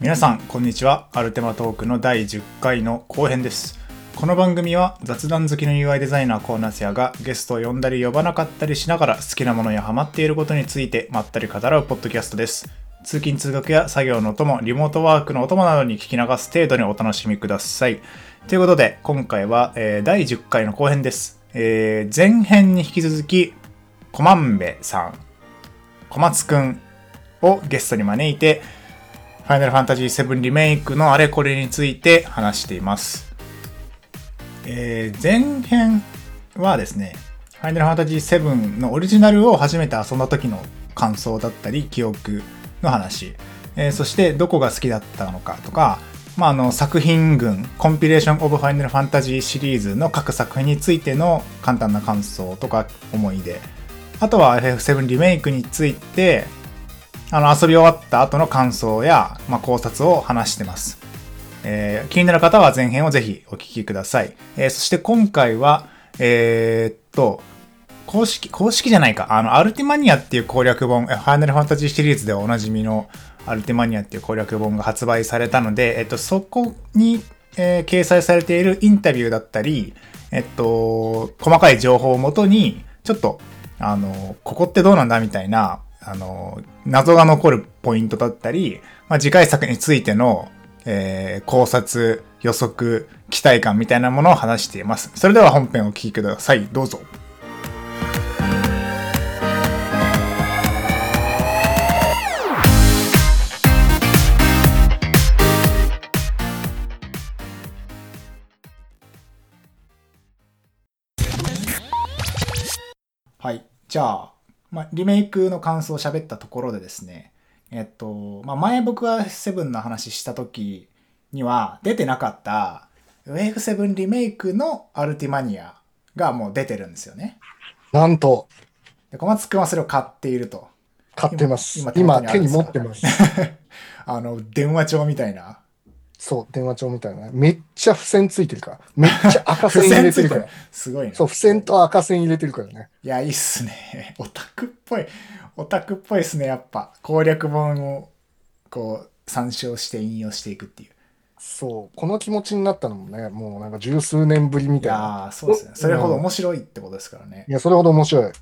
皆さんこんにちは。アルテマトークの第10回の後編です。この番組は雑談好きの UI デザイナーコーナスヤがゲストを呼んだり呼ばなかったりしながら好きなものやハマっていることについてまったり語らうポッドキャストです。通勤通学や作業の音もリモートワークの音もなどに聞き流す程度にお楽しみください。ということで今回は、えー第10回の後編です、えー前編に引き続きコマンベさん小松くんをゲストに招いてファイナルファンタジー7リメイクのあれこれについて話しています。えー前編はですね、ファイナルファンタジー7のオリジナルを初めて遊んだ時の感想だったり、記憶の話、えーそしてどこが好きだったのかとか、まあ、あの作品群、コンピレーション・オブ・ファイナルファンタジーシリーズの各作品についての簡単な感想とか思い出、あとは FF7 リメイクについて、あの遊び終わった後の感想や、まあ、考察を話してます。えー気になる方は前編をぜひお聞きください。えーそして今回は、えーっと、公式、公式じゃないか、あの、アルティマニアっていう攻略本、ファイナルファンタジーシリーズでおなじみのアルティマニアっていう攻略本が発売されたので、えっと、そこに、えー掲載されているインタビューだったり、えっと、細かい情報をもとに、ちょっと、あの、ここってどうなんだみたいな、あの、謎が残るポイントだったり、まあ、次回作についての、えー考察、予測、期待感みたいなものを話しています。それでは本編をお聞きください。どうぞ。はい。じゃあ、まあ、リメイクの感想を喋ったところでですね、えっと、まあ、前僕が7の話した時には出てなかった FF7 リメイクのアルティマニアがもう出てるんですよね。なんと、で小松くんはそれを買っていると。買ってます。今今手に持ってます。あの、電話帳みたいな。そう、電話帳みたいな。めっちゃ付箋ついてるから。めっちゃ赤線入れてるから。すごいな。そう、付箋と赤線入れてるからね。いや、いいっすね。オタクっぽい。オタクっぽいっすね、やっぱ。攻略本を、こう、参照して引用していくっていう。そう、この気持ちになったのもね、もうなんか十数年ぶりみたいな。ー、そうですね。それほど面白いってことですからね。いや、それほど面白い。うん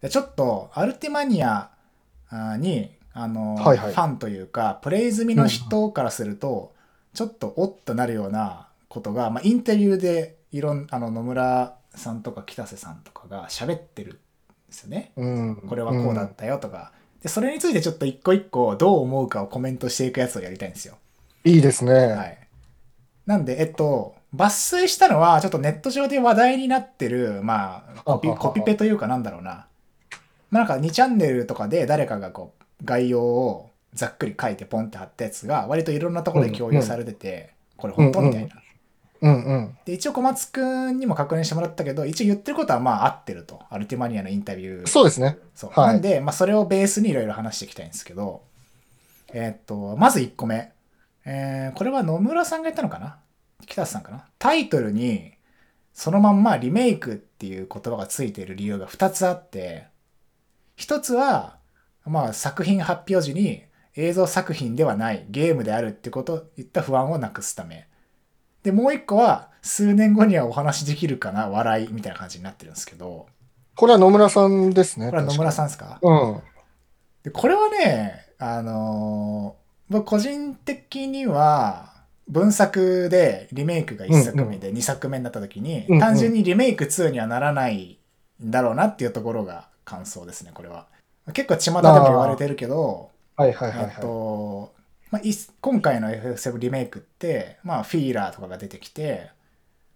でちょっと、アルティマニアに、あの、はいはいファンというか、プレイ済みの人からすると、ちょっとおっとなるようなことが、まあ、インタビューで、いろん、あの、野村さんとか北瀬さんとかが喋ってるんですよね。うん。これはこうだったよとか。で、それについてちょっと一個一個どう思うかをコメントしていくやつをやりたいんですよ。うん。いいですね。はい。なんで、えっと、抜粋したのは、ちょっとネット上で話題になってる、まあ、コピペというかなんだろうな。まあ、なんか2チャンネルとかで誰かがこう、概要をざっくり書いてポンって貼ったやつが、割といろんなところで共有されてて、これ本当みたいな。うんうん。で、一応小松くんにも確認してもらったけど、一応言ってることはまあ合ってると。アルティマニアのインタビューそうですね。そう。はいなんで、まあ、それをベースにいろいろ話していきたいんですけど、えーっと、まず1個目。えーこれは野村さんが言ったのかな？北瀬さんかな？タイトルに、そのまんまリメイクっていう言葉がついている理由が2つあって、1つは、まあ、作品発表時に映像作品ではないゲームであるってことを言った不安をなくすため。で、もう1個は、数年後にはお話できるかな笑いみたいな感じになってるんですけど、これは野村さんですね。これは野村ん。さんですかうん。でこれはね、あのー僕個人的には、分作でリメイクが1作目で2作目になった時に、単純にリメイク2にはならないんだろうなっていうところが感想ですね、これは。結構巷でも言われてるけど、はいはいはいえっはと、まあ、い今回の FF7 リメイクって、まあ、フィーラーとかが出てきて、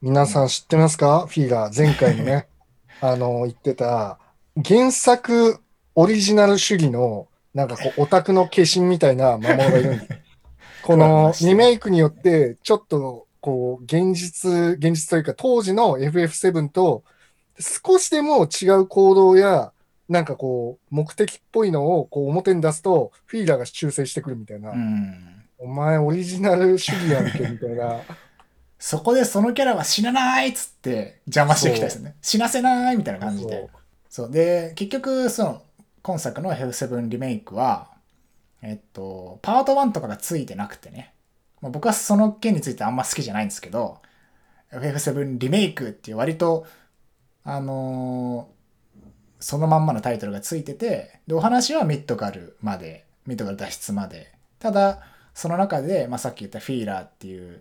い。皆さん知ってますか？フィーラー。前回のね、あの、言ってた、原作オリジナル主義の、なんかこう、オタクの化身みたいな魔物がいるんです。このリメイクによって、ちょっと、こう、現実、現実というか、当時の FF7 と、少しでも違う行動や、なんかこう、目的っぽいのをこう表に出すと、フィーラーが修正してくるみたいな。うん。お前オリジナル主義やんけ、みたいな。そこでそのキャラは死なないっつって邪魔してきたですね。死なせないみたいな感じで。そう。で、結局、その、今作の F7 リメイクは、えっと、パート1とかがついてなくてね。まあ、僕はその件についてあんま好きじゃないんですけど、FF7 リメイクっていう割と、あのーそのまんまのタイトルがついてて、で、お話はミッドガルまで、ミッドガル脱出まで。ただ、その中で、まあ、さっき言ったフィーラーっていう、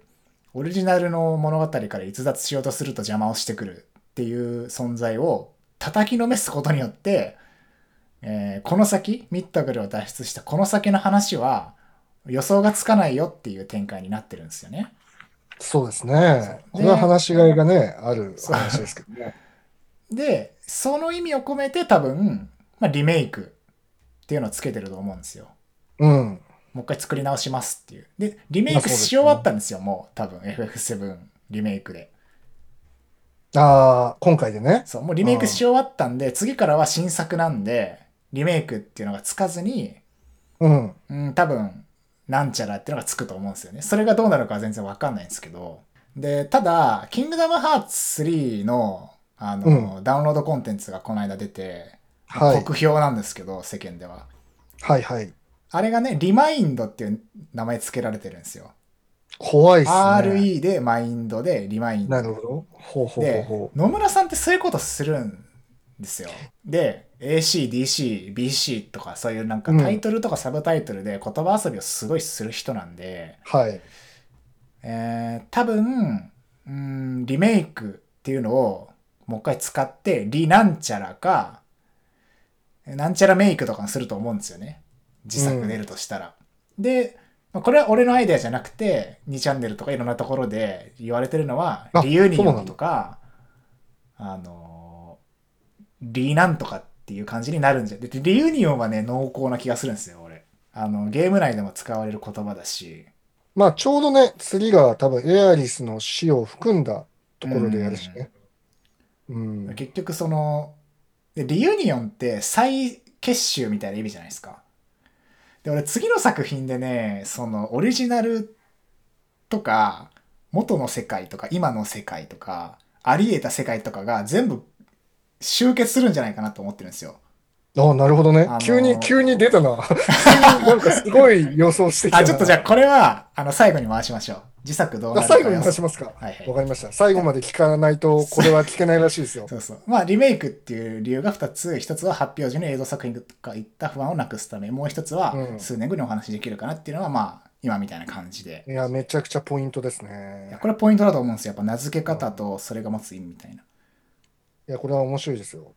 オリジナルの物語から逸脱しようとすると邪魔をしてくるっていう存在を叩きのめすことによって、えーこの先、ミッドガルを脱出したこの先の話は予想がつかないよっていう展開になってるんですよね。そうですね。これは話しがいがね、ある話ですけどね。で、その意味を込めて多分、まあ、リメイクっていうのをつけてると思うんですよ。うん。もう一回作り直しますっていう。で、リメイクし終わったんですよ、もう多分 FF7 リメイクで。ああ、今回でね。そう、もうリメイクし終わったんで、次からは新作なんで、リメイクっていうのがつかずに、うん。うん、多分、なんちゃらっていうのがつくと思うんですよね。それがどうなるかは全然わかんないんですけど。で、ただ、キングダムハーツ3の、あの、ダウンロードコンテンツがこの間出て、はい。酷評なんですけど、世間では。はいはい。あれがね、リマインドっていう名前付けられてるんですよ。怖いっすね。RE でマインドでリマインド。なるほど。ほうほうほうでほ、野村さんってそういうことするんですよ。で、AC、DC、BC とかそういうなんかうんタイトルとかサブタイトルで言葉遊びをすごいする人なんで、う。はい。えー多分、うん、リメイクっていうのをもう一回使って、リなんちゃらか、なんちゃらメイクとかにすると思うんですよね。自作出るとしたら。で、まあこれは俺のアイデアじゃなくて、2チャンネルとかいろんなところで言われてるのは、あリユニオンとか、あのー、リなんとかっていう感じになるんじゃ、でリユニオンはね、濃厚な気がするんですよ、俺。あの、ゲーム内でも使われる言葉だし、まあ、ちょうどね、次が多分エアリスの死を含んだところでやるしね。うん。結局そのでリユニオンって再結集みたいな意味じゃないですかで俺次の作品でねそのオリジナルとか元の世界とか今の世界とかあり得た世界とかが全部集結するんじゃないかなと思ってるんですよああ、なるほどねあの。ー急に、急に出たな。なんかすごい予想してきたな。あちょっとじゃあこれはあの最後に回しましょう自作どうなあるか最後に回しますか。はいはいわかりました。最後まで聞かないと、これは聞けないらしいですよ。そうそう。まあ、リメイクっていう理由が2つ。1つは発表時の映像作品とかいった不安をなくすため、もう1つはうん数年後にお話しできるかなっていうのは、まあ、今みたいな感じで。いや、めちゃくちゃポイントですいやね。これはポイントだと思うんですよ。やっぱ名付け方とそれが持つ意味みたいな。いや、これは面白いですよ。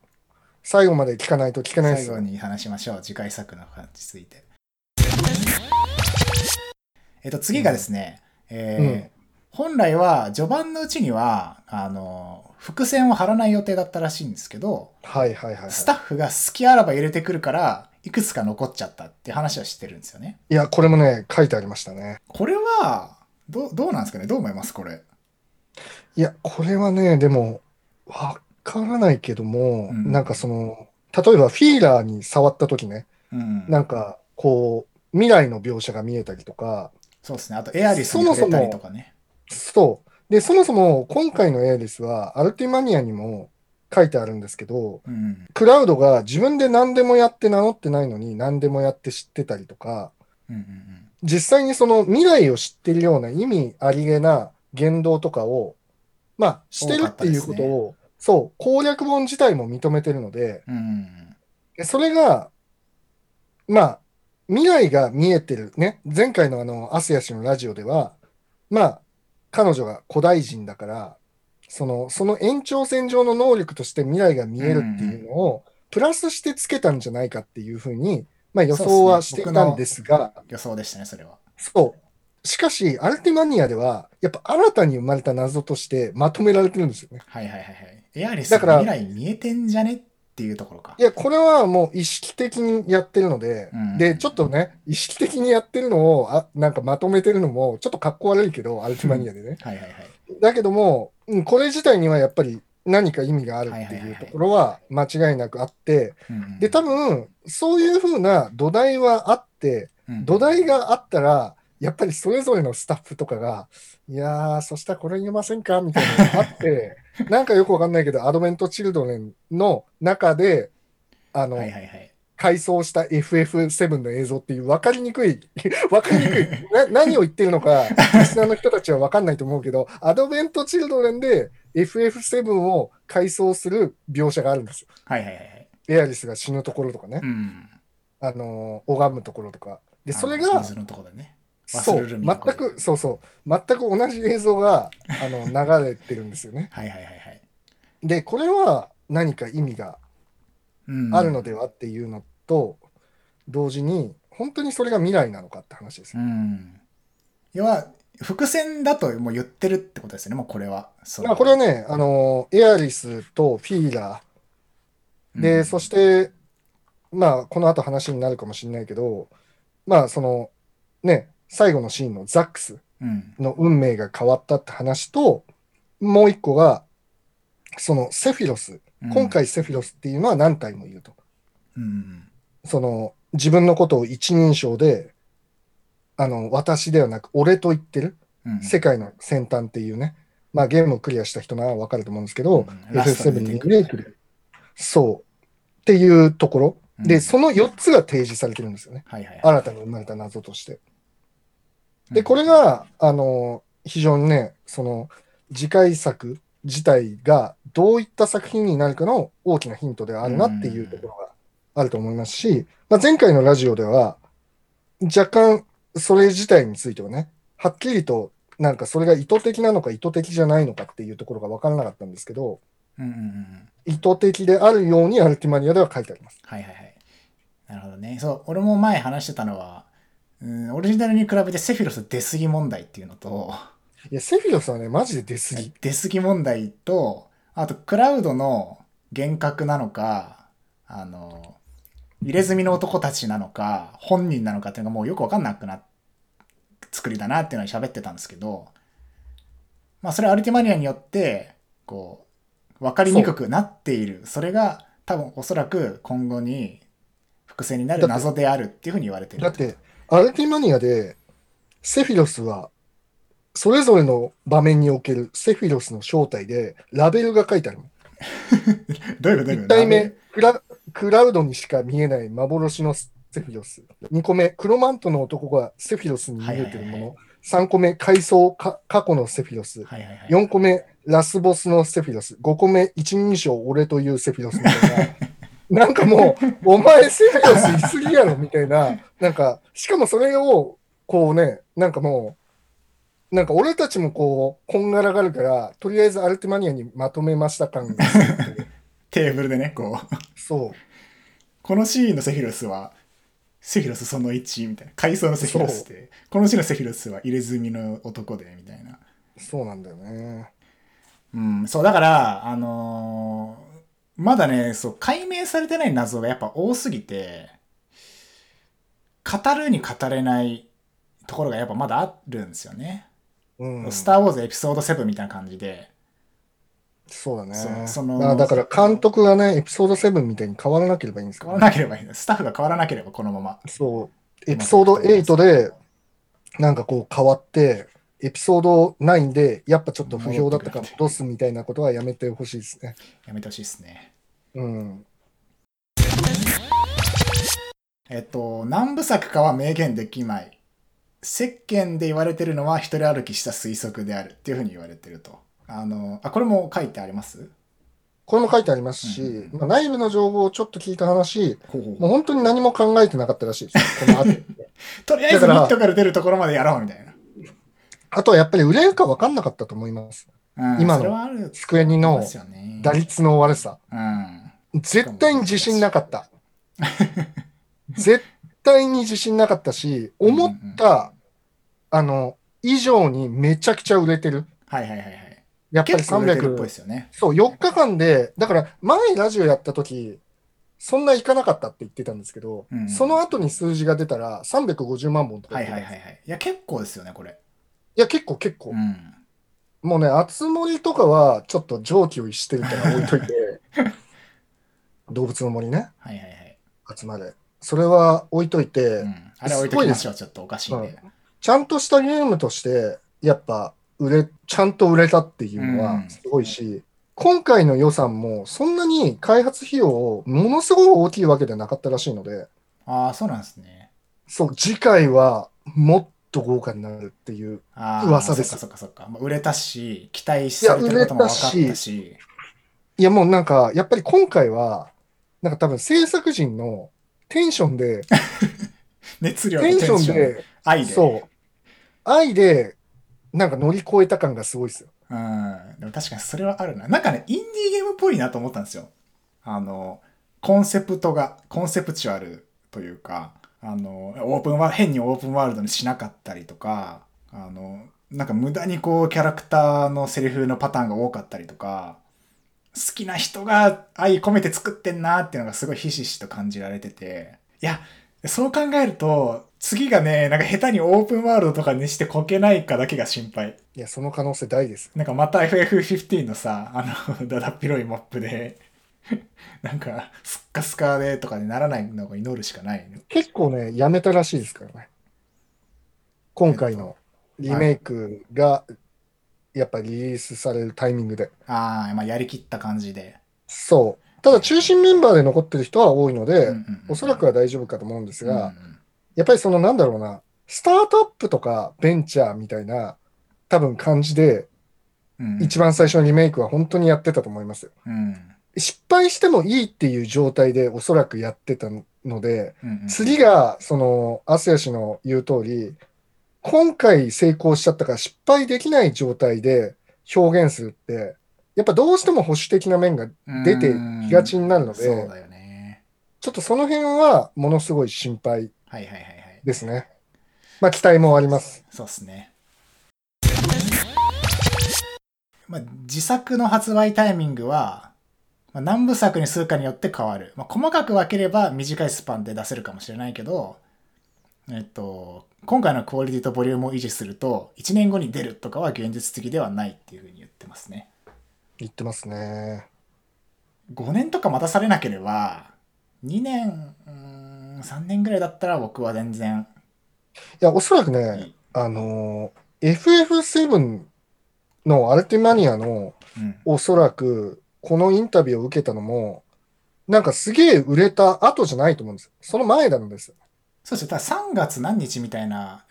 最後まで聞かないと聞けないですよ。最後に話しましょう。次回作の話について。えっと、次がですね、えー本来は序盤のうちには、あの、伏線を張らない予定だったらしいんですけど、はいはいはいはい。スタッフが好きあらば入れてくるから、いくつか残っちゃったって話はしてるんですよね。いや、これもね、書いてありましたね。これは、どう、どうなんですかね？どう思います？これ。いや、これはね、でも、わからないけども、うんなんかその、例えばフィーラーに触った時ね、うん。なんか、こう、未来の描写が見えたりとか、そうですね。あと、エアリスに触れたりとかね。そう。で、そもそも今回のエアリスは、アルティマニアにも書いてあるんですけど、うん。クラウドが自分で何でもやって名乗ってないのに何でもやって知ってたりとか、うんうん実際にその未来を知ってるような意味ありげな言動とかを、まあ、してるっていうこと多を、そう、攻略本自体も認めてるので、うん。うんでそれが、まあ、未来が見えてるね。前回のあの、アスヤ氏のラジオでは、まあ、彼女が古代人だから、その、その延長線上の能力として未来が見えるっていうのを、プラスしてつけたんじゃないかっていうふうに、まあ予想はしていたんですが、予想でしたね、それは。そう。しかし、アルティマニアでは、やっぱ新たに生まれた謎としてまとめられてるんですよね。はいはいはいはい。エアリスだから未来見えてんじゃね？っていうところかい。や、これはもう意識的にやってるので、うんで、ちょっとね、意識的にやってるのを、あ、なんかまとめてるのも、ちょっと格好悪いけど、アルティマニアでね。はいはいはい。だけども、うん、これ自体にはやっぱり何か意味があるってはいうところは間違いなくあって、で、多分、そういうふうな土台はあって、うん土台があったら、やっぱりそれぞれのスタッフとかが、いやー、そしたらこれ読ませんか？みたいなのがあって、なんかよくわかんないけど、アドベント・チルドレンの中で、あの、はいはいはい。改装した FF7 の映像っていう分かりにくい、分かりにくいな、何を言ってるのか、リスナーの人たちは分かんないと思うけど、アドベント・チルドレンで FF7 を改装する描写があるんですよ。はいはいはいはい。エアリスが死ぬところとかね、うん。あのー拝むところとか。で、それが、水のとこだね。そう、全く、そうそう、全く同じ映像が、あの、流れてるんですよね。はいはいはいはい。で、これは何か意味がうんあるのではっていうのと、同時に、本当にそれが未来なのかって話ですよ。うん。要は、伏線だともう言ってるってことですよね、もうこれは。そまあ、これはね、あの、エアリスとフィーラー、で、そして、まあ、この後話になるかもしれないけど、まあ、その、ね、最後のシーンのザックスうん。の運命が変わったって話と、もう一個が、そのセフィロス、うん今、回セフィロスっていうのは何回も言うと。うん。その、自分のことを一人称で、あの、私ではなく、俺と言ってる、うん世界の先端っていうね、まあゲームをクリアした人ならわかると思うんですけど、うんラスト FF7 で出てくにねクリア。そう。っていうところ。うんで、その4つが提示されてるんですよね。はいはいはい。新たに生まれた謎として。で、これが、あの、非常にね、その、次回作自体がどういった作品になるかの大きなヒントではあるなっていうところがあると思いますし、まあ、前回のラジオでは、若干、それ自体についてはね、はっきりと、なんかそれが意図的なのか意図的じゃないのかっていうところが分からなかったんですけど、うんうんうんうん。意図的であるようにアルティマニアでは書いてあります。はいはいはい。なるほどね。そう、俺も前話してたのは、うん、オリジナルに比べてセフィロス出過ぎ問題っていうのと、いや、セフィロスはね、マジで出過ぎ。出過ぎ問題と、あと、クラウドの幻覚なのか、あの、入れ墨の男たちなのか、本人なのかっていうのがもうよくわかんなくな、作りだなっていうのは喋ってたんですけど、まあ、それはアルティマニアによって、こう、わかりにくくなっている。それが、多分おそらく今後に伏線になる謎であるっていうふうに言われてる。だって、アルティマニアで、セフィロスは、それぞれの場面におけるセフィロスの正体で、ラベルが書いてあるの。どういうこと？どういうこと1体目クラ、クラウドにしか見えない幻のセフィロス。2個目、クロマントの男がセフィロスに見えてるもはいはいはの。3個目、階層か過去のセフィロス。はいはいはい。4個目、ラスボスのセフィロス。5個目、一人称俺というセフィロスみたいな。なんかもう、お前セフィロスいすぎやろみたいな。なんか、しかもそれを、こうね、なんかもう、なんか俺たちもこう、こんがらがるから、とりあえずアルティマニアにまとめました感がするっていう テーブルでね、こう。そう。このシーンのセフィロスは、セフィロスその1みたいな。階層のセフィロスで、このシーンのセフィロスは入れ墨の男で、みたいな。そうなんだよね。うん、そう、だから、あのーまだね、そう、解明されてない謎がやっぱ多すぎて、語るに語れないところがやっぱまだあるんですよね。うん。スター・ウォーズエピソード7みたいな感じで、そうだね。そうそのまあだから監督がね、エピソード7みたいに変わらなければいいんですけど、変わらなければいいんだスタッフが変わらなければこのまま。そう。エピソード8で、なんかこう変わって、エピソード9で、やっぱちょっと不評だったから戻すみたいなことはやめてほしいですね。やめてほしいですね。うん。えっと、何部作かは明言できない。世間で言われてるのは一人歩きした推測であるっていうふうに言われてると。あの、あ、これも書いてあります？これも書いてありますし、うんうんまあ、内部の情報をちょっと聞いた話、ほうほうもう本当に何も考えてなかったらしいです。この後 とりあえずミットから出るところまでやろうみたいな。あとはやっぱり売れるか分かんなかったと思います。うん、今のそれはあるスクエニの。打率の悪さ。うん。絶対に自信なかった。絶対に自信なかったし、思った、あの、以上にめちゃくちゃ売れてる。はいはいはいはい。やっぱり結構売れてるっぽいで300、すよね。そう、4日間で、だから前ラジオやった時、そんないかなかったって言ってたんですけど、うんその後に数字が出たら350万本とかはいはいはい。いや、結構ですよね、これ。いや、結構結構。うん。もうね、あつ森とかはちょっと常軌を逸してるから置いといて、動物の森ね、はいはいはい。集まれ。それは置いといて、うん。あれは置いときましょう、ちょっとおかしいんで。ちゃんとしたゲームとして、やっぱ売れ、ちゃんと売れたっていうのはうんすごいし、今回の予算もそんなに開発費用をものすごい大きいわけではなかったらしいので、ああ、そうなんですね。そう、次回はもっと豪華になるっていう。噂ですそっかそっかそっか。まあ売れたし、期待されてることも分かったし。いやもうなんか、やっぱり今回は、なんか多分制作陣のテンションで、熱量とテンションテンション、で、愛で。そう、愛で、なんか乗り越えた感がすごいですよ。うん。でも確かにそれはあるな。なんかね、インディーゲームっぽいなと思ったんですよ。あの、コンセプトが、コンセプチュアルというか、あの、オープンワ変にオープンワールドにしなかったりとか、あの、なんか無駄にこう、キャラクターのセリフのパターンが多かったりとか、好きな人が愛込めて作ってんなっていうのがすごいひしひしと感じられてて、いや、そう考えると、次がね、なんか下手にオープンワールドとかにしてこけないかだけが心配。いや、その可能性大です。なんかまた FF15 のさ、あの、だだっ広いマップで、なんか、スッカスカでとかにならないのが祈るしかない。結構ね、やめたらしいですからね。今回のリメイクが、やっぱりリリースされるタイミングで。ああ、まあやりきった感じで。そう。ただ中心メンバーで残ってる人は多いので、うんうんうんおそらくは大丈夫かと思うんですが、うんうんやっぱりそのなんだろうな、スタートアップとかベンチャーみたいな多分感じで、うん一番最初のリメイクは本当にやってたと思いますよ。うん失敗してもいいっていう状態でおそらくやってたので、うんうん次が、その、アスヤ氏の言う通り、今回成功しちゃったから失敗できない状態で表現するって、やっぱどうしても保守的な面が出てきがちになるので、そうだよね。ちょっとその辺はものすごい心配はいはいはいはい。ですね。まあ期待もあります。そうっすね。まあ、自作の発売タイミングは、まあ、何部作にするかによって変わる。まあ、細かく分ければ短いスパンで出せるかもしれないけど、えっと、今回のクオリティとボリュームを維持すると、1年後に出るとかは現実的ではないっていうふうに言ってますね。言ってますね。5年とか待たされなければ、2年、うーん3年ぐらいだったら僕は全然いや、おそらくいねい、あのー、FF7 のアルティマニアのうん。おそらくこのインタビューを受けたのも、なんかすげえ売れた後じゃないと思うんですよ。その前なんですよ。そうですよ。ただ3月何日みたいな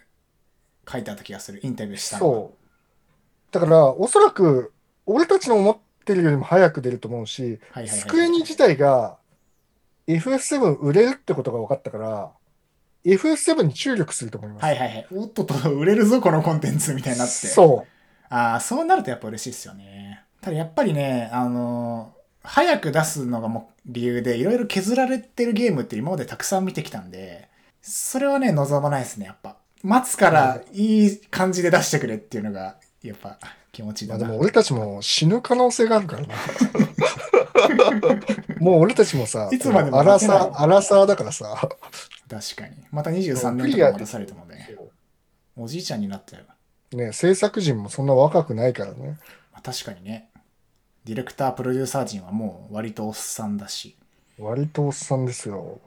書いてあった気がする。インタビューした。そう。だから、おそらく俺たちの思ってるよりも早く出ると思うし、スクエニ自体が FF7 売れるってことが分かったから、FF7 に注力すると思います。はいはいはい。おっとっと、売れるぞ、このコンテンツみたいになって。そう。ああ、そうなるとやっぱ嬉しいですよね。ただやっぱりね、あのー早く出すのがもう理由で、いろいろ削られてるゲームって今までたくさん見てきたんで、それはね、望まないですね、やっぱ。待つからいい感じで出してくれっていうのが、やっぱ気持ちいいだな。まあでも俺たちも死ぬ可能性があるからな。もう俺たちもさ、いつまでもアラサー、アラサーだからさ、確かに。また23年とか待たされてもね、おじいちゃんになったよ。ね、制作陣もそんな若くないからね。まあ、確かにね。ディレクター、プロデューサー陣はもう割とおっさんだし。割とおっさんですよ。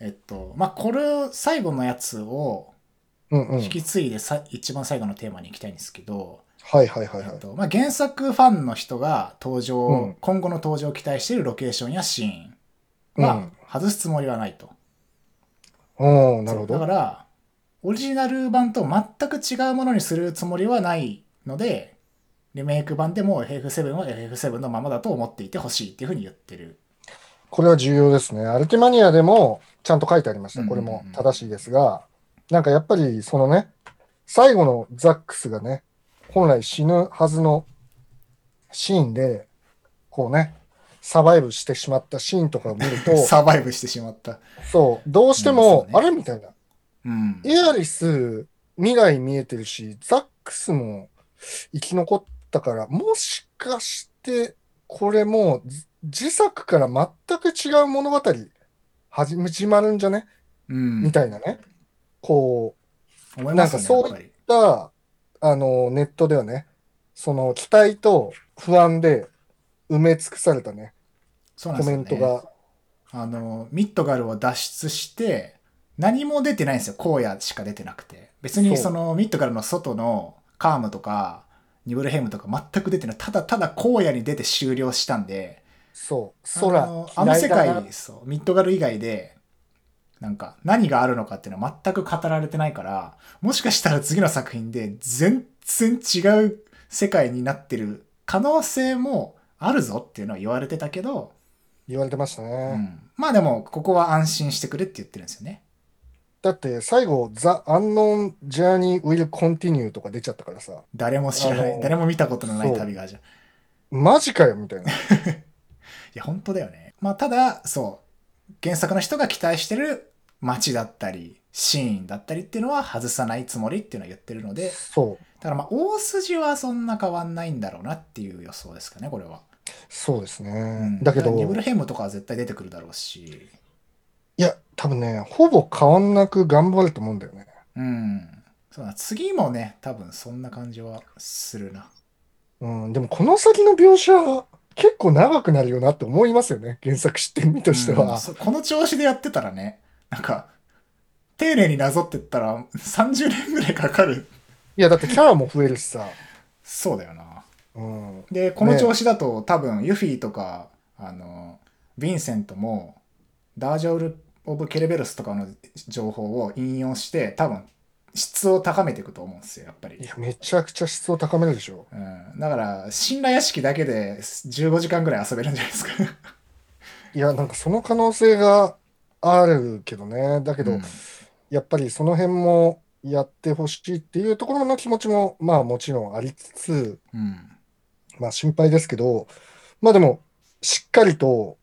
えっと、まあ、これ、最後のやつをうんうん。引き継いでさ、一番最後のテーマに行きたいんですけど、はいはいはいはい。えっとまあ、原作ファンの人が登場、うん今後の登場を期待しているロケーションやシーンはうん外すつもりはないと。おーなるほそうだかど。ら、オリジナル版と全く違うものにするつもりはないので、リメイク版でも FF7 は FF7 のままだと思っていてほしいっていうふうに言ってる。これは重要ですね。アルティマニアでもちゃんと書いてありました。これも正しいですが、なんかやっぱりそのね、最後のザックスがね、本来死ぬはずのシーンで、こうね、サバイブしてしまったシーンとかを見ると、サバイブしてしまった。そう、どうしてうんも、ねあれみたいな。うん。エアリス、未来見えてるし、ザックスも生き残ったから、もしかして、これも自作から全く違う物語始まるんじゃね？うん。みたいなね。こ思いますよね、なんかそうやっぱり。う、が、あの、ネットではね、その期待と不安で埋め尽くされたね、ねメントが。あの、ミッドガルを脱出して、何も出てないんですよ。荒野しか出てなくて。別にそのミッドガルの外のカームとか、ニブルヘイムとか全く出てない。ただただ荒野に出て終了したんで、そう、あ空の、あの世界、そう、ミッドガル以外で、なんか何があるのかっていうのは全く語られてないから、もしかしたら次の作品で全然違う世界になってる可能性もあるぞっていうのは言われてたけど、言われてましたね。うん、まあでもここは安心してくれって言ってるんですよね。だって最後、The Unknown Journey Will Continue とか出ちゃったからさ、誰も知らない、誰も見たことのない旅がじゃん。いマジかよみたいな。や、本当だよね。まあただ、そう、原作の人が期待してる街だったり、シーンだったりっていうのは外さないつもりっていうのは言ってるので、そう、だからまあ大筋はそんな変わんないんだろうなっていう予想ですかね、これは。そうですね。うんだけど、ニブルいヘイムとかは絶対出てくるだろうし、や、多分ね、ほぼ変わんなく頑張ると思うんだよね。うん。そうだ、次もね、多分そんな感じはするな。うん、でもこの先の描写、結構長くなるよなって思いますよね。原作知ってる身としてうんは。そうこの調子でやってたらね、なんか、丁寧になぞってったら30年ぐらいかかる。いや、だってキャラも増えるしさ。そうだよな。うん。で、この調子だと、多分ユフィとか、あの、ヴィンセントも、ダージョウル・オブ・ケレベルスとかの情報を引用して、多分質を高めていくと思うんですよ、やっぱりい。や、めちゃくちゃ質を高めるでしょ。うん、だから、神羅屋敷だけで15時間ぐらい遊べるんじゃないですか。いや、なんかその可能性があるけどね。だけど、うんやっぱりその辺もやってほしいっていうところの気持ちも、まあもちろんありつつ、うん。まあ心配ですけど、まあでも、しっかりと、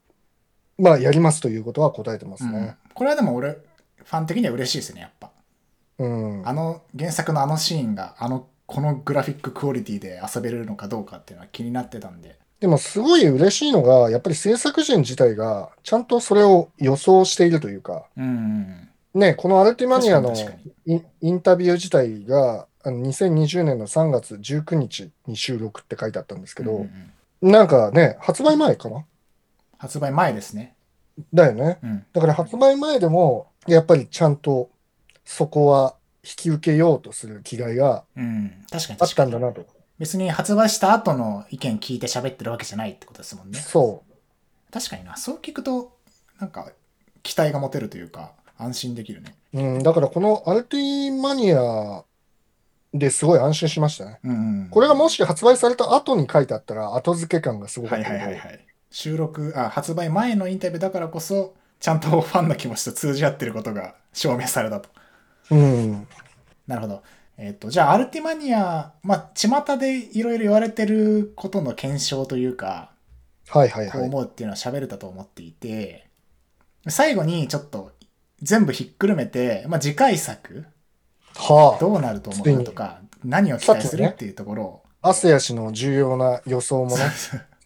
まあやりますということは答えてますうんね。これはでも俺、ファン的には嬉しいですね、やっぱ。うん。あの原作のあのシーンが、あの、このグラフィッククオリティで遊べるのかどうかっていうのは気になってたんで。でもすごい嬉しいのが、やっぱり制作陣自体がちゃんとそれを予想しているというか、うんうん。ね、このアルティマニアのインタビュー自体が、あの2020年の3月19日に収録って書いてあったんですけうんうんどう、んなんかね、発売前かな？発売前ですね。だよね。うん。だから発売前でも、やっぱりちゃんとそこは引き受けようとする気概がうん。確かにあっ確かに。たんだなと。別に発売した後の意見聞いて喋ってるわけじゃないってことですもんね。そ確かにな。そう聞くと、なんか、期待が持てるというか、安心できるね。う。うん、だからこのアルティマニアですごい安心しましたね。うんうん。これがもし発売された後に書いてあったら後付け感がすごかはいはいはいはい。収録、あ、発売前のインタビューだからこそ、ちゃんとファンの気持ちと通じ合ってることが証明されたと。うん。なるほど。えっ、と、じゃあ、アルティマニア、まあ、巷でいろいろ言われてることの検証というか、はいはいはい。こう思うっていうのは喋れたと思っていて、最後にちょっと全部ひっくるめて、まあ、次回作、はどうなると思うかとか、何を期待するっていうところを、あ。アセヤ氏の重要な予想もね、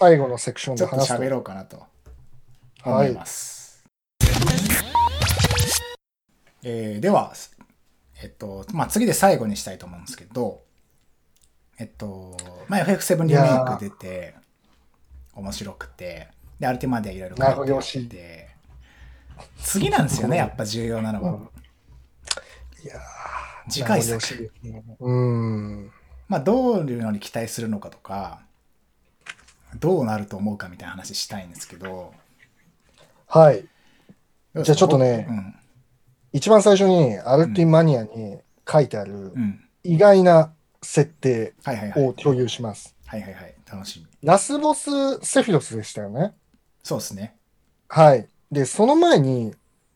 最後のセクションで話すと。喋ろうかなと思います。えーでは、えっと、まあ、次で最後にしたいと思うんですけど、えっと、まあ、FF7 リメイク出て、面白くて、で、アルティマでいろいろ書いてて、次なんですよね、やっぱ重要なのは。いや次回作。ーうん。まあ、どういうのに期待するのかとか、どうなると思うかみたいな話したいんですけど、はい。じゃあちょっとねうん。一番最初にアルティマニアに書いてあるうん。意外な設定。を共有します。はいはいはい。楽しみ。ラスボスセフィロスでしたよね？そうですね。はい。で、その前に、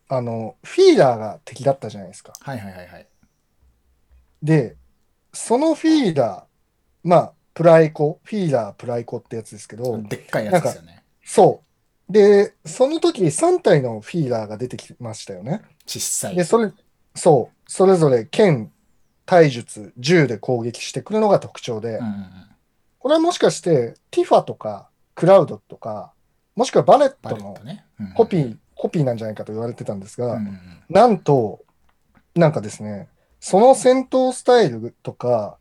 あの、フィーラーが敵だったじゃないですか。はいはいはいはい。で、そのフィーラー、まあ、プライコ、フィーラー、プライコってやつですけど、でっかいやつですよね。そう。で、その時3体のフィーラーが出てきましたよね。小さい。で、それ、そう、それぞれ剣、体術、銃で攻撃してくるのが特徴で、うんうんうん。これはもしかして、ティファとか、クラウドとか、もしくはバレッバトのレットね。うんうんコピー、コピーなんじゃないかと言われてたんですが、うんうんうんなんと、なんかですね、その戦闘スタイルとか、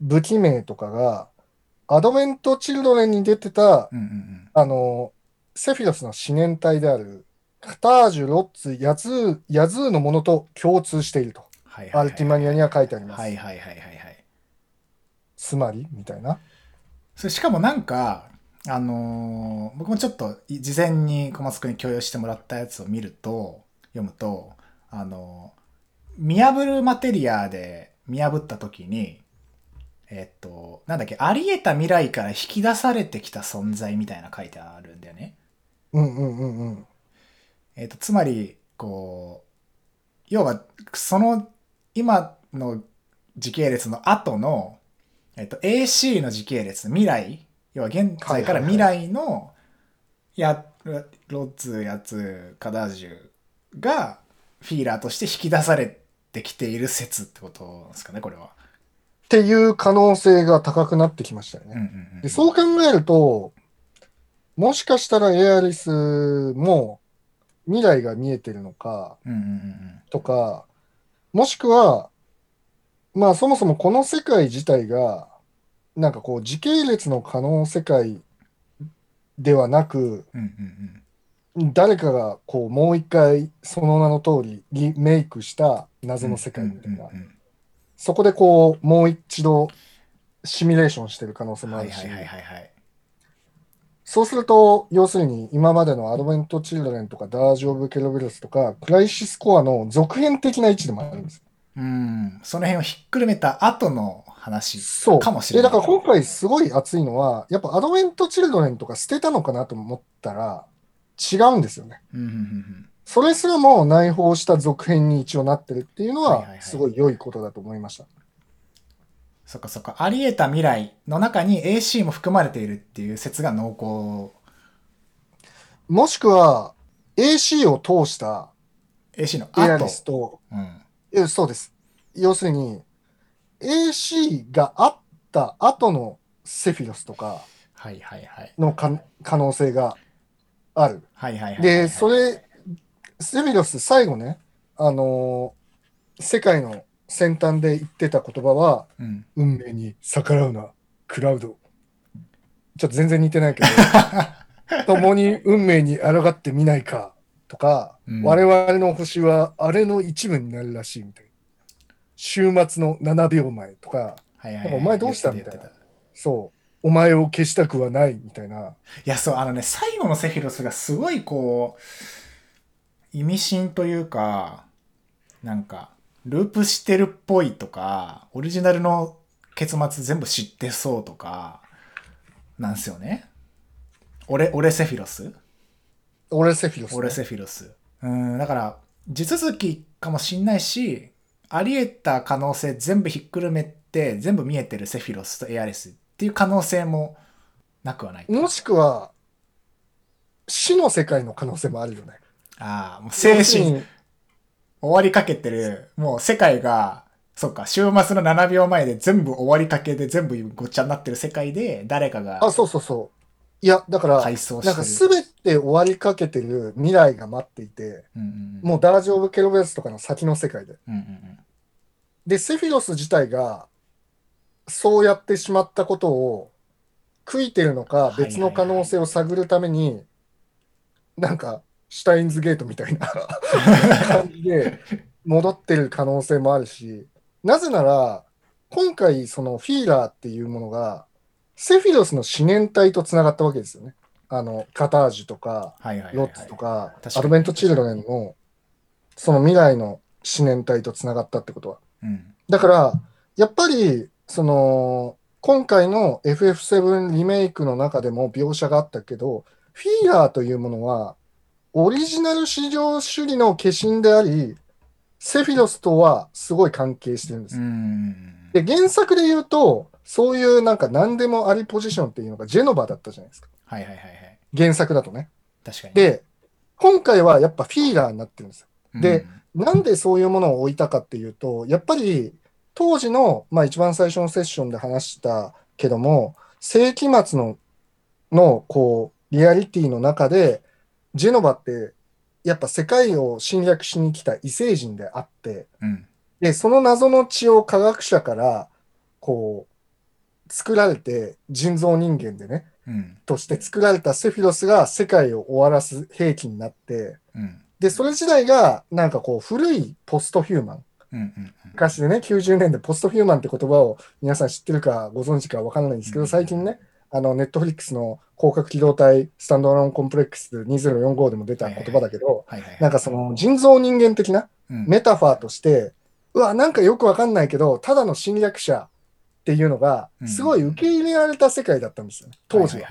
武器名とかが、アドベント・チルドレンに出てた、うんうんうん。あの、セフィロスの思念体である、カタージュ、ロッツ、ヤズー、ヤズーのものと共通していると、はいはいはいアルティマニアには書いてあります。はいはいはいはいはい。つまりみたいな。それしかもなんか、あのー僕もちょっとい事前に小松君に共有してもらったやつを見ると、読むと、あのー見破るマテリアで見破った時に、えっと、なんだっけ、あり得た未来から引き出されてきた存在みたいな書いてあるんだよね。うんうんうんうん。えっ、と、つまり、こう、要は、その、今の時系列の後の、えっ、と、AC の時系列、未来、要は現在から未来の、や、ロッツ、やつ、カダージュが、フィーラーとして引き出されてきている説ってことですかね、これは。っていう可能性が高くなってきましたよね。でそう考えると、もしかしたらエアリスも未来が見えてるのかとか、もしくは、まあそもそもこの世界自体が、なんかこう時系列の可能世界ではなく。誰かがこうもう一回その名の通りリメイクした謎の世界みたいなそこでこうもう一度シミュレーションしてる可能性もあるしはいはい、はいはいはい。そうすると、要するに今までのアドベント・チルドレンとかダージ・オブ・ケロベルスとか、クライシスコアの続編的な位置でもあるんです。うん。その辺をひっくるめた後の話そう。かもしれない。で、だから今回すごい熱いのは、やっぱアドベント・チルドレンとか捨てたのかなと思ったら、違うんですよね。うんうんうんうん。それすらも内包した続編に一応なってるっていうのはすごい良いことだと思いました。そっかそっか。あり得た未来の中に AC も含まれているっていう説が濃厚。もしくは、AC を通した AC のエア後。リスと、うん。えそうです。要するに、AC があった後のセフィロスとかはいはいはい。のか可能性がある。はいはいはいはい。で、それ、セフィロス最後ね、あのー世界の先端で言ってた言葉は、うん。運命に逆らうな、クラウド。ちょっと全然似てないけど、共に運命に抗ってみないか、とか、うん我々の星はあれの一部になるらしいみたいな。週末の7秒前とか、はいはいはい。お前どうしたみたいなそう、お前を消したくはないみたいな。いや、そう、あのね、最後のセフィロスがすごいこう、意味深というか、なんか、ループしてるっぽいとか、オリジナルの結末全部知ってそうとか、なんすよね。俺、俺セフィロス？俺セフィロス、ね。俺セフィロス。うん、だから、地続きかもしんないし、あり得た可能性全部ひっくるめて、全部見えてるセフィロスとエアレスっていう可能性もなくはない。もしくは、死の世界の可能性もあるよね。ああ、もう精神、終わりかけてる、もう世界が、そっか、週末の7秒前で全部終わりかけで全部ごっちゃになってる世界で、誰かがあ、そうそうそう。いや、だから、なんか。全て終わりかけてる未来が待っていて、うんうんうん、もうダージ・オブ・ケロベースとかの先の世界で。うんうんうん。で、セフィロス自体が、そうやってしまったことを悔いてるのか、はいはいはい別の可能性を探るために、なんか、シュタインズゲートみたいな感じで戻ってる可能性もあるし、なぜなら、今回、そのフィーラーっていうものが、セフィロスの思念体とつながったわけですよね。あの、カタージュとか。ロッツとか、アドベント・チルドレンの、その未来の思念体とつながったってことは。うん。だから、やっぱり、その、今回の FF7 リメイクの中でも描写があったけど、フィーラーというものは、オリジナル至上主義の化身であり、セフィロスとはすごい関係してるんです。で、原作で言うと、そういうなんか何でもありポジションっていうのがジェノバだったじゃないですか。はいはいはいはい。原作だとね。確かに。で、今回はやっぱフィーラーになってるんですよ。うん、でなんでそういうものを置いたかっていうと、やっぱり当時の、まあ一番最初のセッションで話したけども、世紀末の、の、こう、リアリティの中で、ジェノバって、やっぱ世界を侵略しに来た異星人であって、うん。で、その謎の血を科学者から、こう、作られて、人造人間でね、うん。として作られたセフィロスが世界を終わらす兵器になって、うん。で、それ自体が、なんかこう、古いポストヒューマン。昔でね、90年でポストヒューマンって言葉を皆さん知ってるかご存知かわからないんですけど、うん最近ね、あの、ネットフリックスの広角機動隊スタンドアローンコンプレックス2045でも出た言葉だけど、はいはいはい。なんかその人造人間的なうんメタファーとして、うわ、なんかよくわかんないけど、ただの侵略者っていうのがう、んすごい受け入れられた世界だったんですよ、当時は。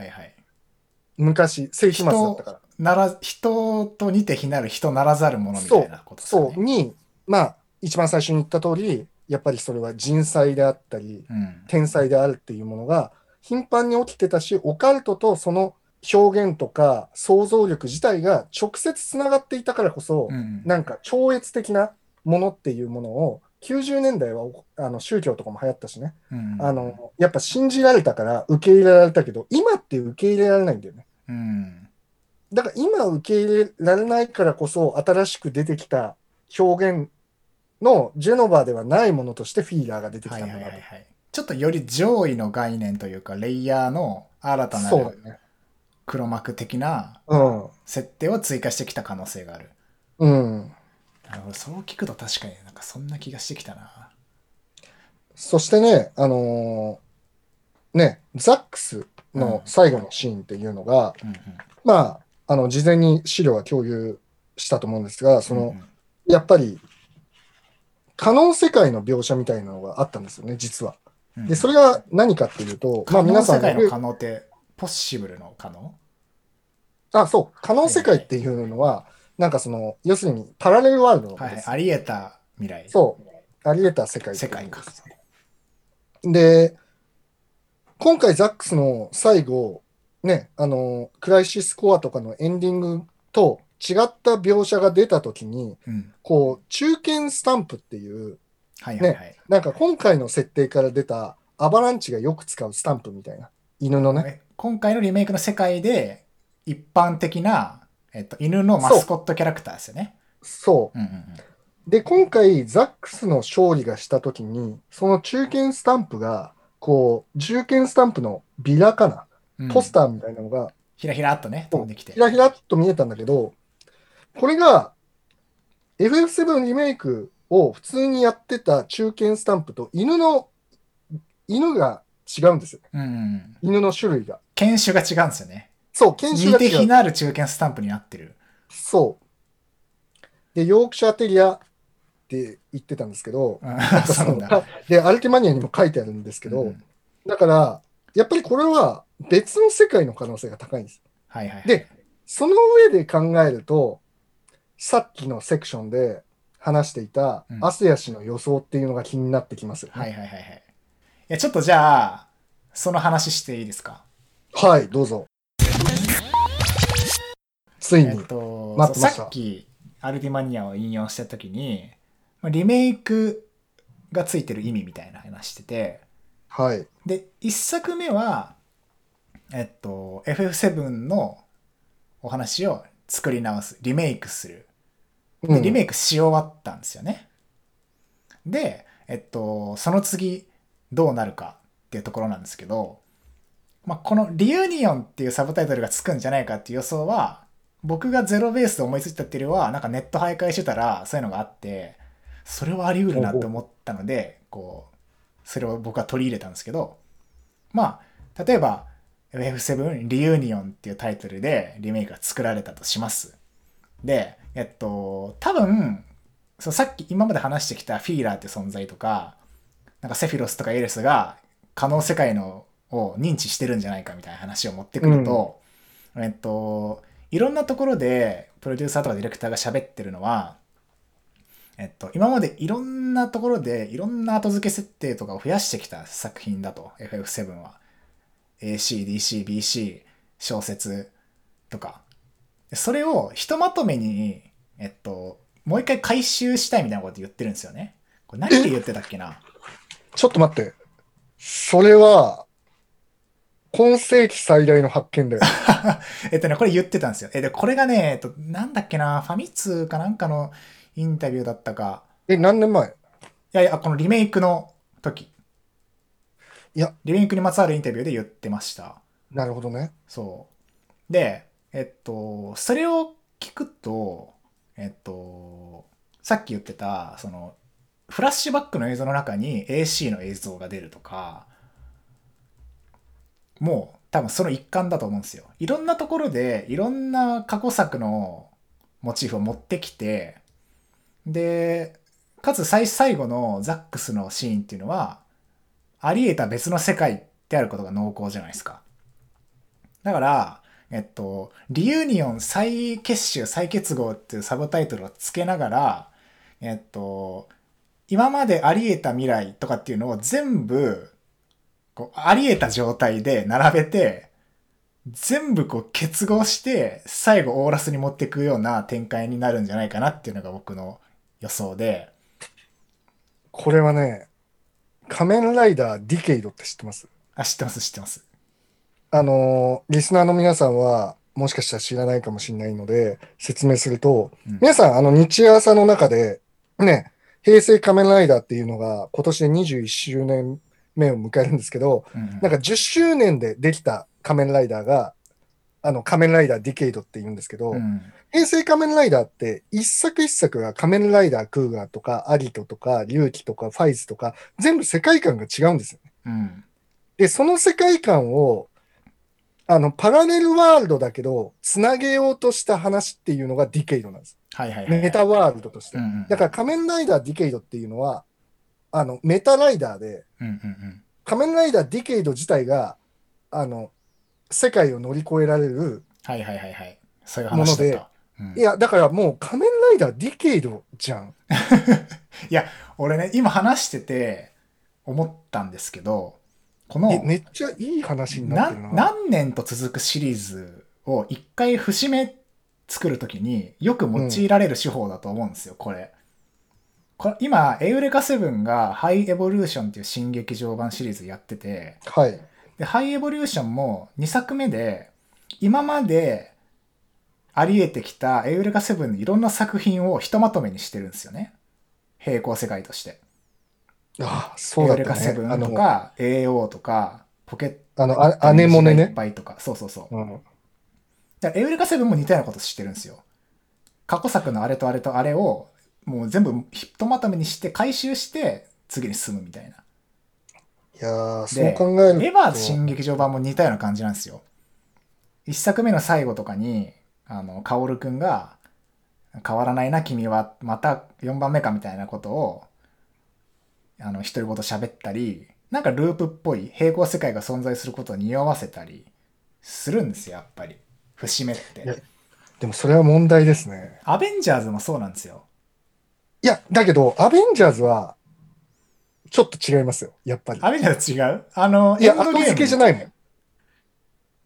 昔、世紀末だったから。なら、人と似て非なる人ならざるものみたいなことですかね。そう、に、まあ、一番最初に言った通り、やっぱりそれは人災であったり、うん。天才であるっていうものが頻繁に起きてたし、オカルトとその表現とか想像力自体が直接つながっていたからこそ、うんなんか超越的なものっていうものを、90年代はあの宗教とかも流行ったしね、うんあの、やっぱ信じられたから受け入れられたけど、今って受け入れられないんだよね。うん。だから今受け入れられないからこそ、新しく出てきた表現のジェノバーではないものとしてフィーラーが出てきはいはいたんだなと。はいはい。ちょっとより上位の概念というか、レイヤーの新たなるそうだよね。黒幕的なうん。設定を追加してきた可能性がある。うん。なるほど、そう聞くと確かになんかそんな気がしてきたな。そしてね、あのーね、ザックスの最後のシーンっていうのが、うんうん。まあ、あの、事前に資料は共有したと思うんですが、その、うんうんやっぱり、可能世界の描写みたいなのがあったんですよね、実は。うんで、それが何かっていうと、まあ可能皆さん世界の可能って、ポッシブルの可能？あ、そう、可能世界っていうのは、なんかその、要するにパラレルワールドです。はいはい。あり得た未来。そう、あり得た世界世界か。で、今回ザックスの最後、ね、あの、クライシスコアとかのエンディングと違った描写が出たときに、うん。こう、中堅スタンプっていう、はいはいはい。なんか今回の設定から出たアバランチがよく使うスタンプみたいな、犬のね。え今回のリメイクの世界で一般的な、えっと、犬のマスコットキャラクターですよね。そう。うんうんで、今回、ザックスの勝利がしたときに、その中堅スタンプが、こう、中堅スタンプのビラかな、うん。ポスターみたいなのが、ひらひらっとね、飛んできてひ。らひらっと見えたんだけど、これが、FF7 リメイクを普通にやってた中堅スタンプと犬の、犬が違うんですよ。うんうん。犬の種類が。犬種が違うんですよね。そう、犬種似てが違う。非なる中堅スタンプになってる。そう。で、ヨークシャーテリアって言ってたんですけど、うんそうなんだ。で、アルティマニアにも書いてあるんですけど、うんだから、やっぱりこれは別の世界の可能性が高いんです。はいはいはい。で、その上で考えると、さっきのセクションで話していたうんアスヤ氏の予想っていうのが気になってきますよね。はいはいはいはい。いや、ちょっとじゃあ、その話していいですか？はい、どうぞ。ついえっに。と、待ってましたさっき、アルティマニアを引用したときに、まあリメイクがついてる意味みたいな話してて、はい。で、一作目は、えっと、FF7 のお話を作り直す、リメイクする。で、うんリメイクし終わったんですよね。で、えっと、その次、どうなるかっていうところなんですけど、まあ、このリユニオンっていうサブタイトルがつくんじゃないかっていう予想は、僕がゼロベースで思いついたっていうよりは、なんかネット徘徊してたら、そういうのがあって、それはあり得るなって思ったので、こう、それを僕は取り入れたんですけど、まあ、例えば、FF7 リユニオンっていうタイトルでリメイクが作られたとします。で、えっと、多分、そうさっき今まで話してきたフィーラーって存在とか、なんかセフィロスとかエレスが可能世界のを認知してるんじゃないかみたいな話を持ってくると、えっと、いろんなところでプロデューサーとかディレクターが喋ってるのは、えっと、今までいろんなところでいろんな後付け設定とかを増やしてきた作品だと、FF7 は。AC、DC、BC、小説とか。でそれをひとまとめに、えっと、もう一回回収したいみたいなこと言ってるんですよね。これ何で言ってたっけな？ちょっと待って。それは、今世紀最大の発見だよ。えっとね、これ言ってたんですよ。え、で、これがね、えっと、なんだっけな、ファミ通かなんかのインタビューだったか。え、何年前？いやいや、このリメイクの時。いや、リメイクにまつわるインタビューで言ってました。なるほどね。そう。で、えっと、それを聞くと、えっと、さっき言ってた、その、フラッシュバックの映像の中に AC の映像が出るとか、もう多分その一環だと思うんですよ。いろんなところでいろんな過去作のモチーフを持ってきて、で、かつ最最後のザックスのシーンっていうのは、あり得た別の世界であることが濃厚じゃないですか。だから、えっと、リユニオン再結集再結合っていうサブタイトルをつけながら、えっと、今まであり得た未来とかっていうのを全部、こう、あり得た状態で並べて、全部こう結合して、最後オーラスに持っていくような展開になるんじゃないかなっていうのが僕の予想で、これはね、仮面ライダーディケイドって知ってます？あ、知ってます知ってます。あのーリスナーの皆さんは、もしかしたら知らないかもしれないので、説明すると、うん。皆さん、あの、ニチアサの中で、ね、平成仮面ライダーっていうのが、今年で21周年目を迎えるんですけど、うんうん。なんか10周年でできた仮面ライダーが、あの、仮面ライダーディケイドって言うんですけど、うん。平成仮面ライダーって、一作一作が仮面ライダークウガとか、アギトとか、龍騎とか、ファイズとか、全部世界観が違うんですよね。うん。で、その世界観を、あの、パラレルワールドだけど、つなげようとした話っていうのがディケイドなんです。はいはいはいはい。メタワールドとしてうん。うんだから仮面ライダーディケイドっていうのは、あの、メタライダーで、うんうんうん仮面ライダーディケイド自体が、あの、世界を乗り越えられる。はいはいはいはい。そういう話だった。うんいや、だからもう仮面ライダーディケイドじゃん。俺ね、今話してて思ったんですけど、このえ、めっちゃいい話になってるな。な何年と続くシリーズを一回節目作るときによく用いられる手法だと思うんですよ、これ。これ今、エウレカセブンがハイエボリューションっていう新劇場版シリーズやってて、はい。で、ハイエボリューションも2作目で、今まであり得てきたエウレカセブンのいろんな作品をひとまとめにしてるんですよね。平行世界として。ああ、そうだエウレったね。カセブンとあの、か、AO とか、ポケットあの、あアネモネいっね。ぱいとか、そうそうそう。うん。だからエウレカセブンも似たようなことしてるんですよ。過去作のあれとあれとあれを、もう全部ひとまとめにして回収して、次に進むみたいな。いやー、そでう考えると。エヴァ新劇場版も似たような感じなんですよ。一作目の最後とかに、あの、カオルくんが、変わらないな君は、また4番目かみたいなことを、あの、独り言喋ったり、なんかループっぽい平行世界が存在することを匂わせたりするんですよ、やっぱり。節目って。でもそれは問題ですね。アベンジャーズもそうなんですよ。いや、だけど、アベンジャーズは、ちょっと違いますよ。やっぱり。アベンジャーズ違う？あの、いや、後付けじゃないもん。